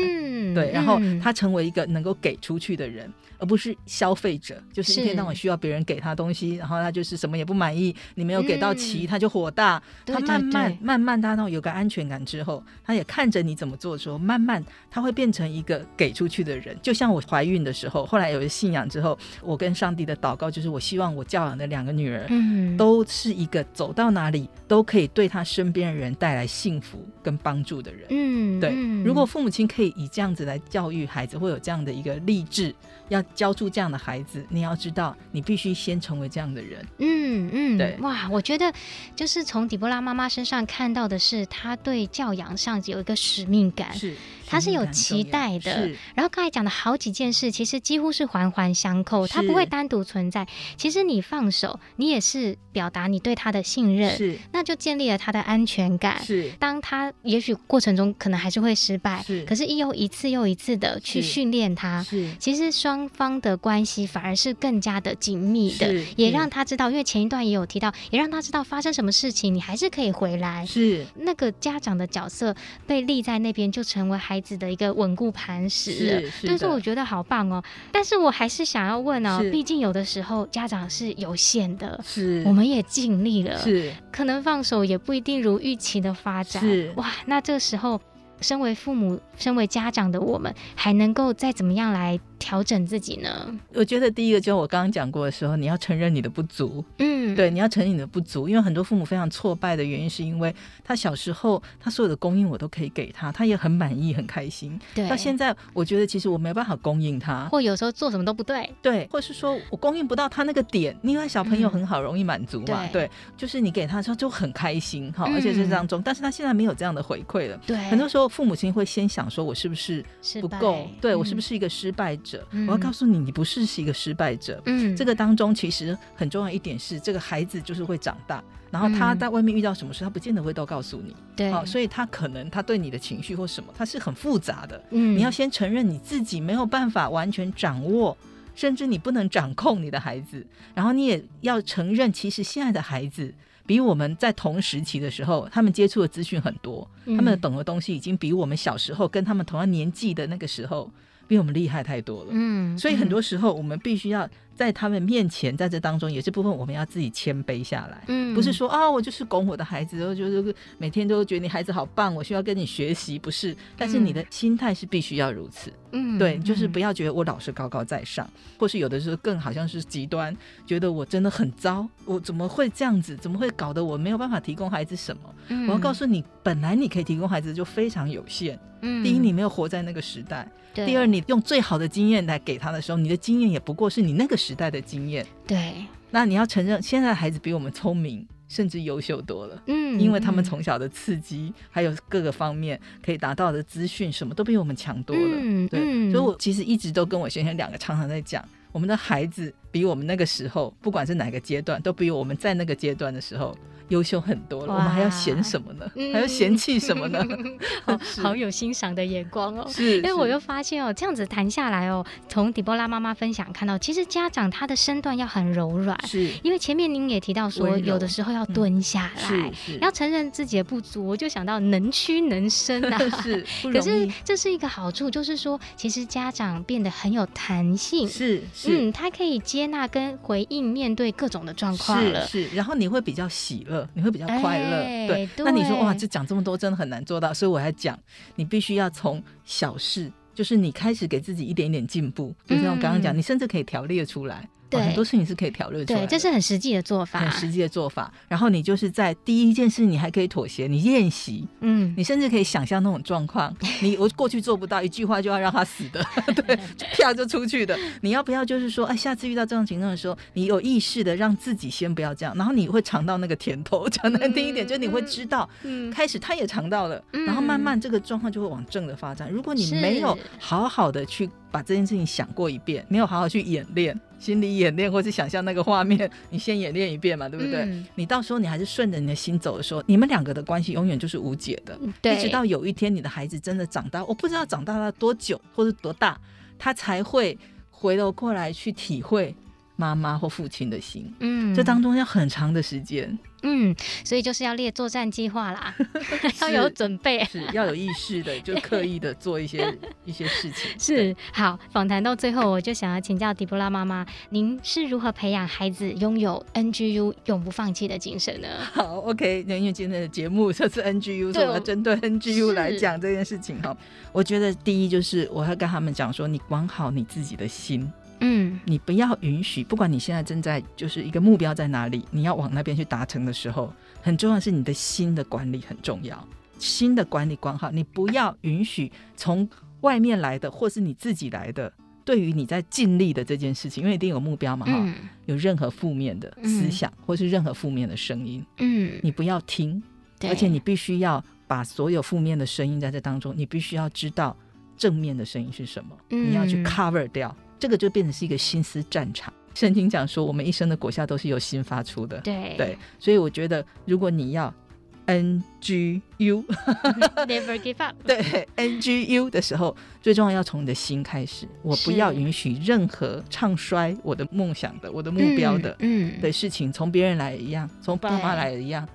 Speaker 2: 对，然后他成为一个能够给出去的人。而不是消费者，就是一天到晚需要别人给他东西，然后他就是什么也不满意，你没有给到齐，嗯、他就火大。他慢慢慢慢，他到有个安全感之后，他也看着你怎么做的时候，慢慢他会变成一个给出去的人。就像我怀孕的时候，后来有了信仰之后，我跟上帝的祷告就是，我希望我教养的两个女儿，嗯，都是一个走到哪里都可以对他身边的人带来幸福跟帮助的人。嗯，对。如果父母亲可以以这样子来教育孩子，会有这样的一个励志。要教出这样的孩子，你要知道，你必须先成为这样的人。嗯嗯，对，哇，
Speaker 1: 我觉得就是从底波拉妈妈身上看到的是，她对教养上有一个使命感。是。他是有期待的，然后刚才讲的好几件事，其实几乎是环环相扣，他不会单独存在。其实你放手，你也是表达你对他的信任，是，那就建立了他的安全感。是，当他也许过程中可能还是会失败，是，可是又一次又一次的去训练他，是，其实双方的关系反而是更加的紧密的，也让他知道，因为前一段也有提到，也让他知道发生什么事情，你还是可以回来。是，那个家长的角色被立在那边，就成为孩子的一个稳固磐石，所以说我觉得好棒哦。但是我还是想要问哦，毕竟有的时候家长是有限的，是，我们也尽力了，是，可能放手也不一定如预期的发展，是，哇，那这时候身为父母、身为家长的我们，还能够再怎么样来调整自己呢？
Speaker 2: 我觉得第一个就是我刚刚讲过的时候，你要承认你的不足。嗯，对，你要承认你的不足，因为很多父母非常挫败的原因，是因为他小时候他所有的供应我都可以给他，他也很满意很开心。对，到现在我觉得其实我没办法供应他，
Speaker 1: 或有时候做什么都不对。
Speaker 2: 对，或是说我供应不到他那个点，因为小朋友很好容易满足嘛。嗯、对，对，就是你给他的时候就很开心哈，而且是当中，嗯、但是他现在没有这样的回馈了。对，很多时候父母亲会先想说，我是不是不够？对，我是不是一个失败者？嗯、我要告诉你，你不是是一个失败者。嗯，这个当中其实很重要一点是，这个孩子就是会长大，然后他在外面遇到什么事，他不见得会都告诉你。对，哦，所以他可能他对你的情绪或什么，他是很复杂的。嗯，你要先承认你自己没有办法完全掌握，甚至你不能掌控你的孩子，然后你也要承认，其实现在的孩子。比我们在同时期的时候，他们接触的资讯很多，嗯、他们懂的东西已经比我们小时候跟他们同样年纪的那个时候，比我们厉害太多了。嗯，所以很多时候我们必须要。在他们面前，在这当中也是部分，我们要自己谦卑下来。嗯，不是说啊、哦，我就是拱我的孩子，然后就是每天都觉得你孩子好棒，我需要跟你学习，不是。但是你的心态是必须要如此。嗯，对，就是不要觉得我老是高高在上，或是有的时候更好像是极端，觉得我真的很糟，我怎么会这样子？怎么会搞得我没有办法提供孩子什么？嗯，我要告诉你，本来你可以提供孩子就非常有限。嗯，第一，你没有活在那个时代；对第二，你用最好的经验来给他的时候，你的经验也不过是你那个时代的经验。对，那你要承认，现在的孩子比我们聪明。甚至优秀多了。嗯，因为他们从小的刺激，还有各个方面可以达到的资讯，什么都比我们强多了。嗯，对，所以我其实一直都跟我先生两个常常在讲，我们的孩子比我们那个时候，不管是哪个阶段，都比我们在那个阶段的时候。优秀很多了，我们还要嫌什么呢？嗯、还要嫌弃什么呢？
Speaker 1: 好，好有欣赏的眼光哦。
Speaker 2: 是，
Speaker 1: 因为我又发现哦，这样子谈下来哦，从底波拉妈妈分享看到，其实家长他的身段要很柔软。
Speaker 2: 是，
Speaker 1: 因为前面您也提到说，有的时候要蹲下来，嗯、要承认自己的不足。我就想到能屈能伸啊。
Speaker 2: 是，
Speaker 1: 可是这是一个好处，就是说，其实家长变得很有弹性。
Speaker 2: 是，是，
Speaker 1: 嗯，他可以接纳跟回应面对各种的状况了。
Speaker 2: 是，是，然后你会比较喜乐。你会比较快乐，欸、对。对，那你说哇，这讲这么多真的很难做到，所以我还讲，你必须要从小事，就是你开始给自己一点一点进步，嗯、就像我刚刚讲，你甚至可以条列出来。对，很多事情是可以调论出来的。
Speaker 1: 对，这是很实际的做法，
Speaker 2: 很实际的做法。然后你就是在第一件事，你还可以妥协，你练习，嗯，你甚至可以想象那种状况。你我过去做不到，一句话就要让他死的，对，啪就出去的。你要不要就是说，哎，下次遇到这种情况的时候，你有意识的让自己先不要这样，然后你会尝到那个甜头。讲难听一点，就你会知道，嗯，开始他也尝到了，然后慢慢这个状况就会往正的发展。如果你没有好好的去。把这件事情想过一遍，没有好好去演练，心理演练，或是想象那个画面，你先演练一遍嘛，对不对？嗯、你到时候你还是顺着你的心走的时候，你们两个的关系永远就是无解的。对，一直到有一天你的孩子真的长大，我不知道长大了多久或者多大，他才会回头过来去体会妈妈或父亲的心。嗯，这当中要很长的时间。
Speaker 1: 嗯，所以就是要列作战计划啦，要有准备，
Speaker 2: 是要有意识的，就刻意的做一些一些事情。
Speaker 1: 是好，访谈到最后，我就想要请教迪波拉妈妈，您是如何培养孩子拥有 NGU 永不放弃的精神呢？
Speaker 2: 好，OK，因为今天的节目这次 NGU，所以我要针对 NGU 来讲这件事情哈。我觉得第一就是我要跟他们讲说，你管好你自己的心。嗯，你不要允许，不管你现在正在就是一个目标在哪里，你要往那边去达成的时候，很重要的是你的心的管理很重要，心的管理管好，你不要允许从外面来的或是你自己来的，对于你在尽力的这件事情，因为一定有目标嘛哈，嗯、有任何负面的思想或是任何负面的声音，嗯，你不要听，而且你必须要把所有负面的声音在这当中，你必须要知道正面的声音是什么，嗯、你要去 cover 掉。这个就变成是一个心思战场。圣经讲说，我们一生的果效都是由心发出的。
Speaker 1: 对
Speaker 2: 对，所以我觉得，如果你要 N G U，Never
Speaker 1: give up。
Speaker 2: 对 N G U 的时候，最重要要从你的心开始。我不要允许任何唱衰我的梦想的、我的目标的，嗯，的事情从别人来一样，从爸妈来一样。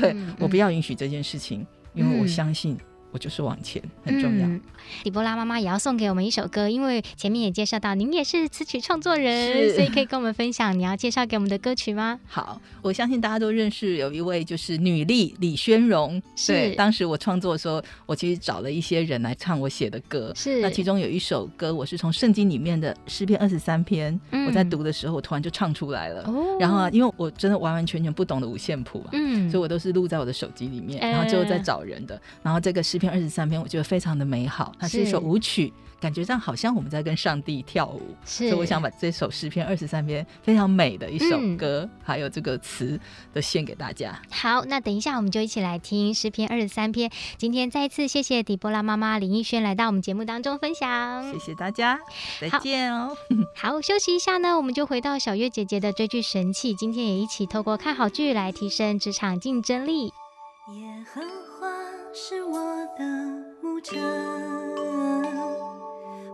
Speaker 2: 对，我不要允许这件事情，因为我相信。我就是往前，很重要。嗯、
Speaker 1: 底波拉妈妈也要送给我们一首歌，因为前面也介绍到您也是词曲创作人，所以可以跟我们分享你要介绍给我们的歌曲吗？
Speaker 2: 好，我相信大家都认识有一位就是女力李宣荣。是对，当时我创作的时候，我其实找了一些人来唱我写的歌。是，那其中有一首歌，我是从圣经里面的诗篇二十三篇，嗯、我在读的时候，我突然就唱出来了。哦，然后啊，因为我真的完完全全不懂的五线谱啊，嗯，所以我都是录在我的手机里面，然后最后再找人的。欸、然后这个诗篇二十三篇，我觉得非常的美好，它是一首舞曲。感觉上好像我们在跟上帝跳舞，是所以我想把这首诗篇二十三篇非常美的一首歌，嗯、还有这个词都献给大家。
Speaker 1: 好，那等一下我们就一起来听诗篇二十三篇。今天再次谢谢底波拉妈妈林奕轩来到我们节目当中分享，
Speaker 2: 谢谢大家，再见哦。
Speaker 1: 好，好，休息一下呢，我们就回到小月姐姐的追剧神器，今天也一起透过看好剧来提升职场竞争力。
Speaker 3: 耶和华是我的牧者。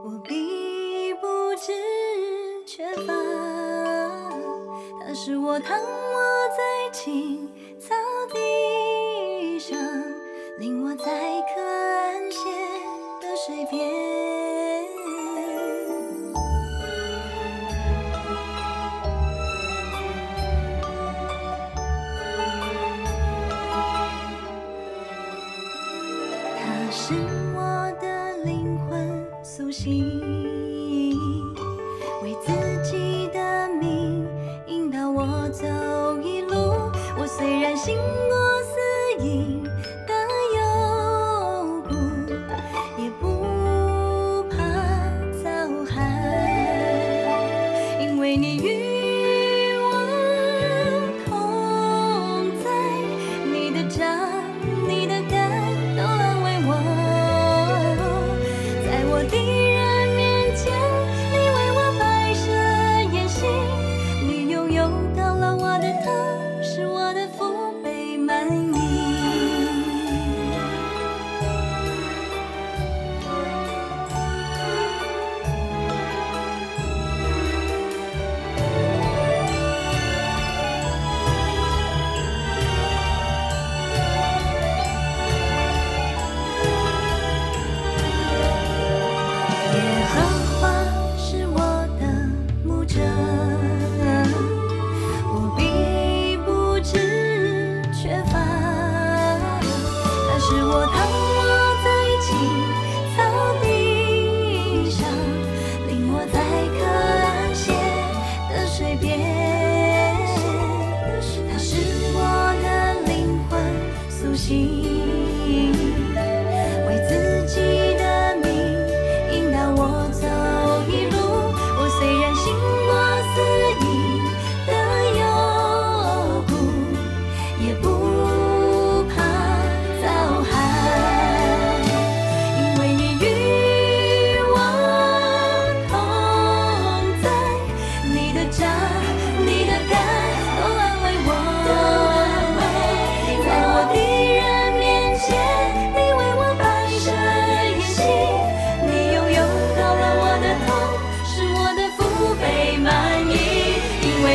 Speaker 3: 我必不知缺乏，他使我躺卧在青草地上，令我在可安歇的水边。为自己的命引导我走一路，我虽然心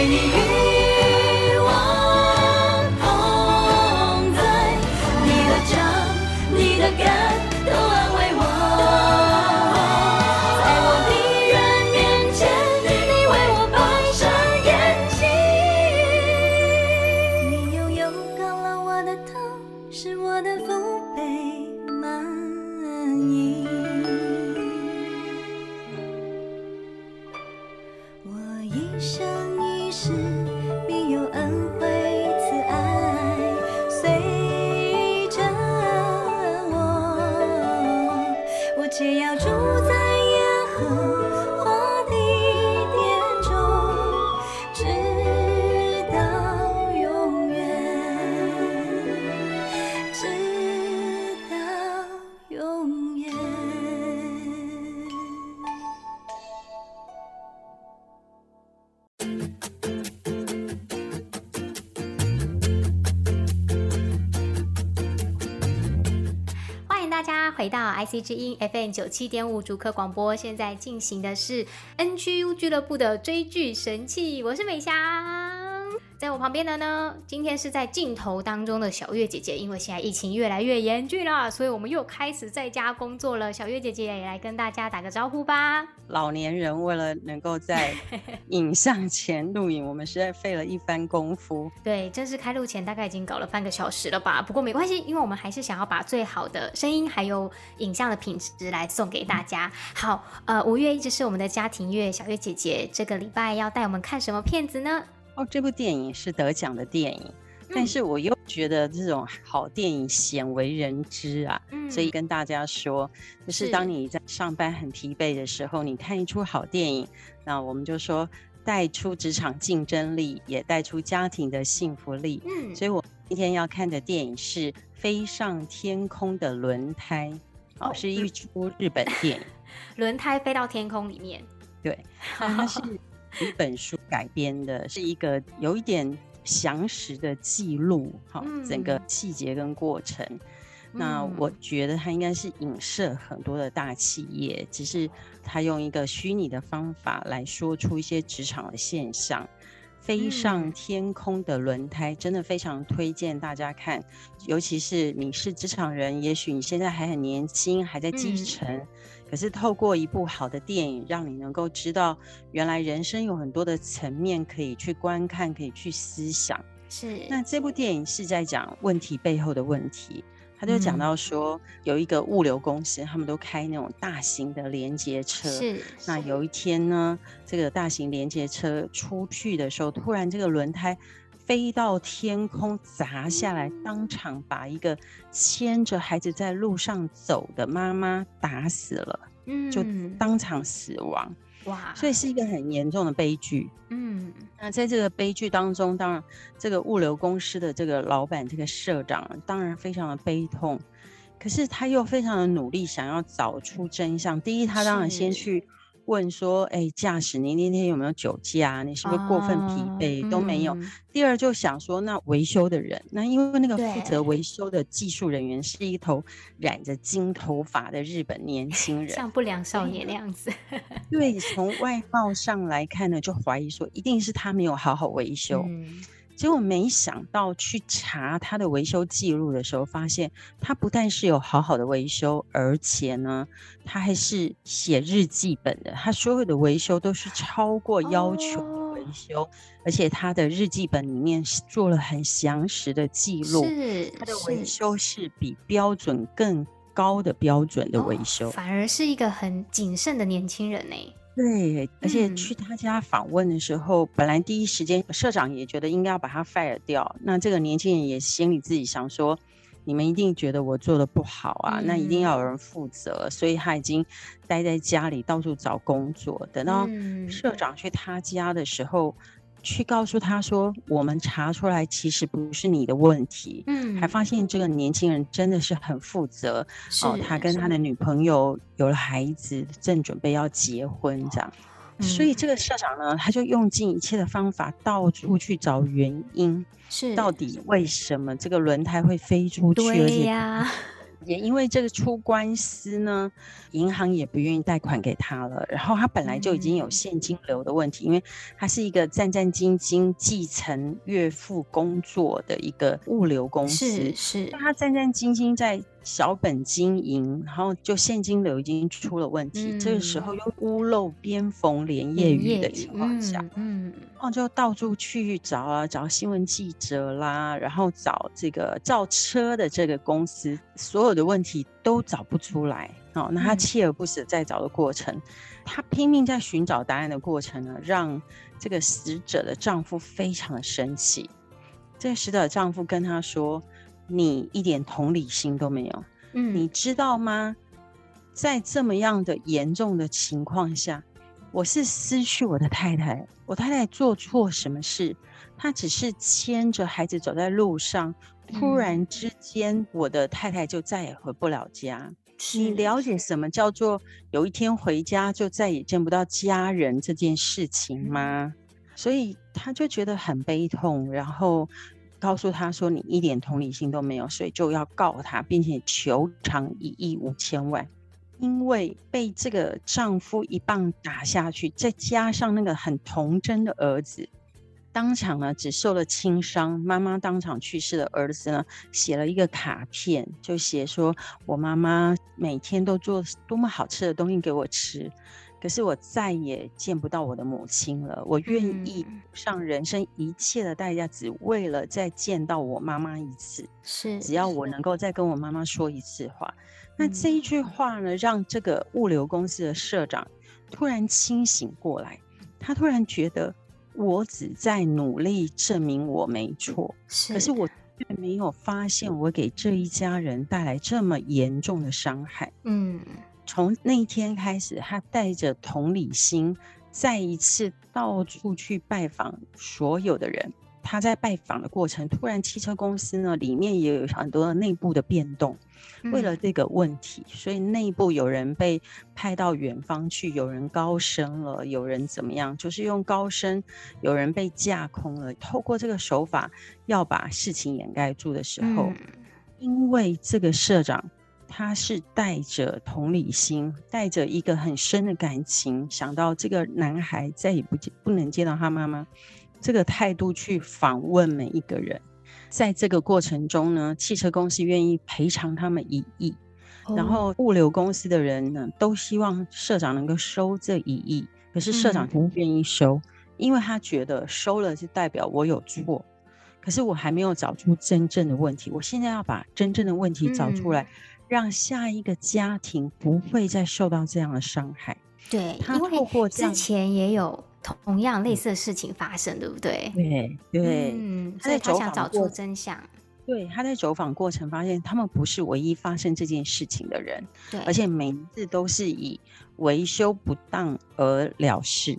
Speaker 1: 回到 IC 之音 FM 九七点五主客广播，现在进行的是 NGU 俱乐部的追剧神器，我是美霞。在我旁边的呢，今天是在镜头当中的小月姐姐，因为现在疫情越来越严峻了，所以我们又开始在家工作了。小月姐姐也来跟大家打个招呼吧。
Speaker 4: 老年人为了能够在 影像前录影，我们实在费了一番功夫。
Speaker 1: 对，正式开录前大概已经搞了半个小时了吧？不过没关系，因为我们还是想要把最好的声音还有影像的品质来送给大家。好，呃，五月一直是我们的家庭月，小月姐姐这个礼拜要带我们看什么片子呢？
Speaker 4: 哦，这部电影是得奖的电影，但是我又觉得这种好电影鲜为人知啊，嗯、所以跟大家说，就是当你在上班很疲惫的时候，你看一出好电影，那我们就说带出职场竞争力，也带出家庭的幸福力。嗯，所以我今天要看的电影是《飞上天空的轮胎》，哦，是一出日本电影，
Speaker 1: 轮胎飞到天空里面，
Speaker 4: 对，它是。一本书改编的是一个有一点详实的记录，哈，整个细节跟过程。嗯、那我觉得它应该是影射很多的大企业，只是他用一个虚拟的方法来说出一些职场的现象。飞上天空的轮胎真的非常推荐大家看，尤其是你是职场人，也许你现在还很年轻，还在基层。嗯可是透过一部好的电影，让你能够知道，原来人生有很多的层面可以去观看，可以去思想。
Speaker 1: 是。那
Speaker 4: 这部电影是在讲问题背后的问题，他就讲到说，有一个物流公司，他们都开那种大型的连接车。
Speaker 1: 是。
Speaker 4: 那有一天呢，这个大型连接车出去的时候，突然这个轮胎。飞到天空砸下来，当场把一个牵着孩子在路上走的妈妈打死了，嗯，就当场死亡，哇！所以是一个很严重的悲剧，嗯。那在这个悲剧当中，当然这个物流公司的这个老板、这个社长，当然非常的悲痛，可是他又非常的努力，想要找出真相。第一，他当然先去。问说：“哎，驾驶，你那天有没有酒驾？你是不是过分疲惫？啊、都没有。嗯、第二，就想说，那维修的人，那因为那个负责维修的技术人员是一头染着金头发的日本年轻人，
Speaker 1: 像不良少年那样子。
Speaker 4: 对，从外貌上来看呢，就怀疑说，一定是他没有好好维 修。嗯”结果没想到去查他的维修记录的时候，发现他不但是有好好的维修，而且呢，他还是写日记本的。他所有的维修都是超过要求的维修，哦、而且他的日记本里面做了很详实的记录。是，他的维修是比标准更高的标准的维修，
Speaker 1: 哦、反而是一个很谨慎的年轻人呢。
Speaker 4: 对，而且去他家访问的时候，嗯、本来第一时间社长也觉得应该要把他 fire 掉。那这个年轻人也心里自己想说，你们一定觉得我做的不好啊，嗯、那一定要有人负责，所以他已经待在家里到处找工作。等到社长去他家的时候。嗯去告诉他说，我们查出来其实不是你的问题，嗯，还发现这个年轻人真的是很负责，哦，他跟他的女朋友有了孩子，正准备要结婚这样，嗯，所以这个社长呢，他就用尽一切的方法到处去找原因，是到底为什么这个轮胎会飞出去？对呀。也因为这个出官司呢，银行也不愿意贷款给他了。然后他本来就已经有现金流的问题，嗯、因为他是一个战战兢兢继承岳父工作的一个物流公司，是是，他战战兢兢在。小本经营，然后就现金流已经出了问题，嗯、这个时候又屋漏边逢连夜雨的情况下，嗯，嗯然后就到处去找啊，找新闻记者啦，然后找这个造车的这个公司，所有的问题都找不出来。哦，那他锲而不舍在找的过程，嗯、他拼命在寻找答案的过程呢，让这个死者的丈夫非常的生气。这个死者的丈夫跟他说。你一点同理心都没有，嗯，你知道吗？在这么样的严重的情况下，我是失去我的太太。我太太做错什么事？她只是牵着孩子走在路上，突然之间，我的太太就再也回不了家。嗯，你了解什么叫做有一天回家就再也见不到家人这件事情吗？所以他就觉得很悲痛，然后。告诉他说：“你一点同理心都没有，所以就要告他，并且求偿一亿五千万。因为被这个丈夫一棒打下去，再加上那个很童真的儿子，当场呢只受了轻伤，妈妈当场去世的儿子呢写了一个卡片，就写说我妈妈每天都做多么好吃的东西给我吃。”可是我再也见不到我的母亲了。我愿意上人生一切的代价，只为了再见到我妈妈一次。是，只要我能够再跟我妈妈说一次话。那这一句话呢，让这个物流公司的社长突然清醒过来。他突然觉得，我只在努力证明我没错，可是我却没有发现我给这一家人带来这么严重的伤害。嗯。从那一天开始，他带着同理心，再一次到处去拜访所有的人。他在拜访的过程，突然汽车公司呢里面也有很多内部的变动。为了这个问题，所以内部有人被派到远方去，有人高升了，有人怎么样，就是用高升，有人被架空了。透过这个手法要把事情掩盖住的时候，因为这个社长。他是带着同理心，带着一个很深的感情，想到这个男孩再也不见不能见到他妈妈，这个态度去访问每一个人。在这个过程中呢，汽车公司愿意赔偿他们一亿，然后物流公司的人呢都希望社长能够收这一亿，可是社长不愿意收，因为他觉得收了是代表我有错，可是我还没有找出真正的问题，我现在要把真正的问题找出来。让下一个家庭不会再受到这样的伤害。
Speaker 1: 对，他透过之前也有同样类似的事情发生，对不对？
Speaker 4: 对对，嗯，
Speaker 1: 所以他想找出真相。
Speaker 4: 对，他在走访过程发现，他们不是唯一发生这件事情的人。对，而且每一次都是以维修不当而了事。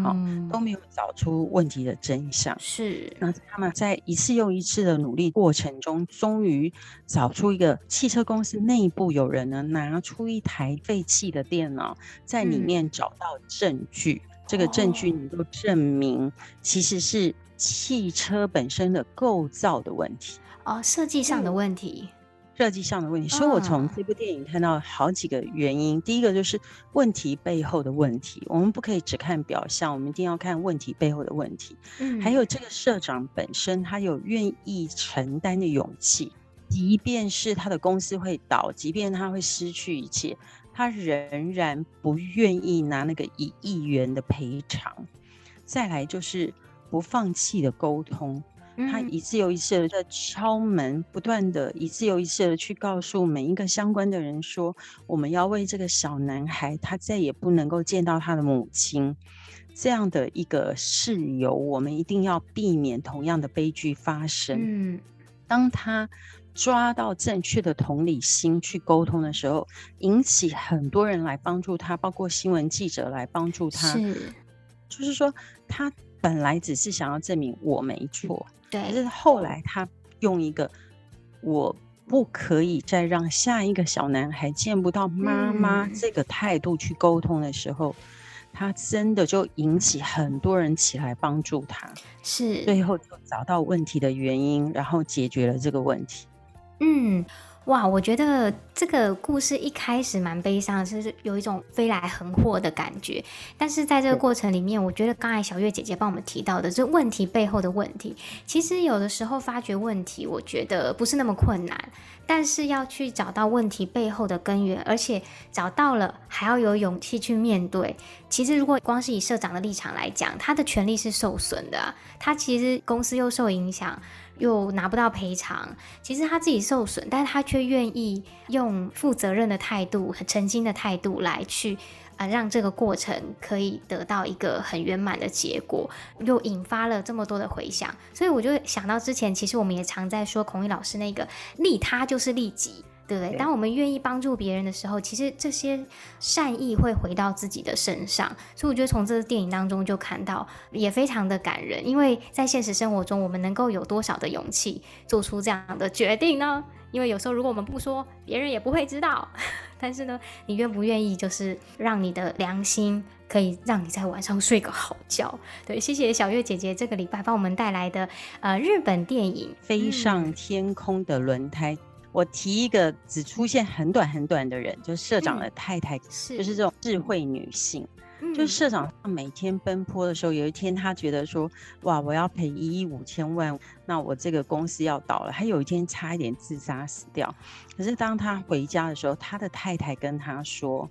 Speaker 4: 好，都没有找出问题的真相。是，那他们在一次又一次的努力过程中，终于找出一个汽车公司内部有人呢，拿出一台废弃的电脑，在里面找到证据。嗯、这个证据能够证明，其实是汽车本身的构造的问题。
Speaker 1: 哦，设计上的问题。嗯
Speaker 4: 设计上的问题，所以我从这部电影看到好几个原因。第一个就是问题背后的问题，我们不可以只看表象，我们一定要看问题背后的问题。嗯，还有这个社长本身，他有愿意承担的勇气，即便是他的公司会倒，即便他会失去一切，他仍然不愿意拿那个一亿元的赔偿。再来就是不放弃的沟通。他一次又一次的在敲门，不断的一次又一次的去告诉每一个相关的人说，我们要为这个小男孩，他再也不能够见到他的母亲，这样的一个事由，我们一定要避免同样的悲剧发生。嗯，当他抓到正确的同理心去沟通的时候，引起很多人来帮助他，包括新闻记者来帮助他。是，就是说他本来只是想要证明我没错。对，可是后来他用一个我不可以再让下一个小男孩见不到妈妈这个态度去沟通的时候，嗯、他真的就引起很多人起来帮助他，是最后就找到问题的原因，然后解决了这个问题。
Speaker 1: 嗯。哇，我觉得这个故事一开始蛮悲伤，是有一种飞来横祸的感觉。但是在这个过程里面，我觉得刚才小月姐姐帮我们提到的这问题背后的问题，其实有的时候发觉问题，我觉得不是那么困难，但是要去找到问题背后的根源，而且找到了还要有勇气去面对。其实如果光是以社长的立场来讲，他的权利是受损的啊，他其实公司又受影响。又拿不到赔偿，其实他自己受损，但是他却愿意用负责任的态度、很诚心的态度来去，啊，让这个过程可以得到一个很圆满的结果，又引发了这么多的回响，所以我就想到之前，其实我们也常在说孔乙老师那个利他就是利己。对不对？当我们愿意帮助别人的时候，其实这些善意会回到自己的身上。所以我觉得从这个电影当中就看到，也非常的感人。因为在现实生活中，我们能够有多少的勇气做出这样的决定呢？因为有时候如果我们不说，别人也不会知道。但是呢，你愿不愿意，就是让你的良心可以让你在晚上睡个好觉？对，谢谢小月姐姐这个礼拜帮我们带来的呃日本电影《
Speaker 4: 飞上天空的轮胎》。我提一个只出现很短很短的人，就是社长的太太，嗯、是就是这种智慧女性。嗯、就是社长每天奔波的时候，有一天他觉得说：“哇，我要赔一亿五千万，那我这个公司要倒了。”他有一天差一点自杀死掉。可是当他回家的时候，他的太太跟他说：“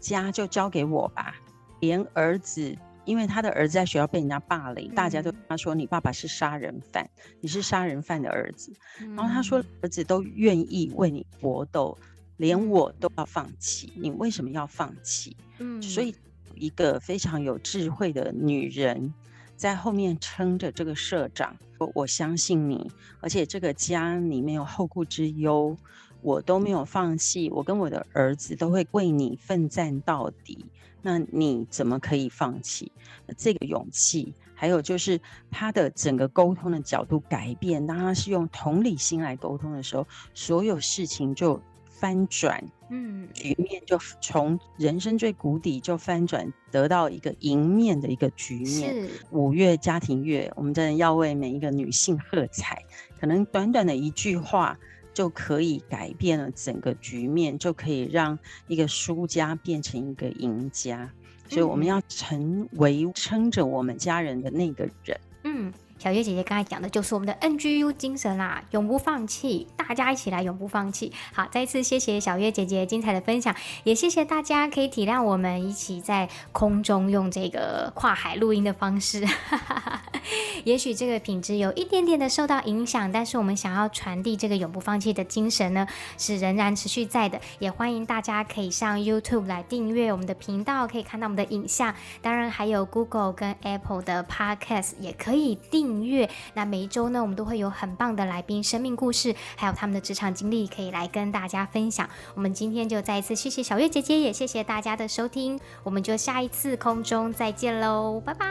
Speaker 4: 家就交给我吧，连儿子。”因为他的儿子在学校被人家霸凌，大家都跟他说：“你爸爸是杀人犯，你是杀人犯的儿子。”然后他说：“儿子都愿意为你搏斗，连我都要放弃，你为什么要放弃？”嗯，所以一个非常有智慧的女人在后面撑着这个社长，说：“我相信你，而且这个家里没有后顾之忧，我都没有放弃，我跟我的儿子都会为你奋战到底。”那你怎么可以放弃？这个勇气，还有就是他的整个沟通的角度改变。当他是用同理心来沟通的时候，所有事情就翻转，嗯，局面就从人生最谷底就翻转，得到一个迎面的一个局面。是五月家庭月，我们真的要为每一个女性喝彩。可能短短的一句话。就可以改变了整个局面，就可以让一个输家变成一个赢家。所以我们要成为撑着我们家人的那个人。嗯。
Speaker 1: 小月姐姐刚才讲的就是我们的 NGU 精神啦，永不放弃，大家一起来永不放弃。好，再一次谢谢小月姐姐精彩的分享，也谢谢大家可以体谅我们一起在空中用这个跨海录音的方式。也许这个品质有一点点的受到影响，但是我们想要传递这个永不放弃的精神呢，是仍然持续在的。也欢迎大家可以上 YouTube 来订阅我们的频道，可以看到我们的影像。当然还有 Google 跟 Apple 的 Podcast 也可以订。月，那每一周呢，我们都会有很棒的来宾、生命故事，还有他们的职场经历，可以来跟大家分享。我们今天就再一次谢谢小月姐姐，也谢谢大家的收听，我们就下一次空中再见喽，拜拜。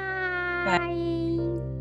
Speaker 1: 拜。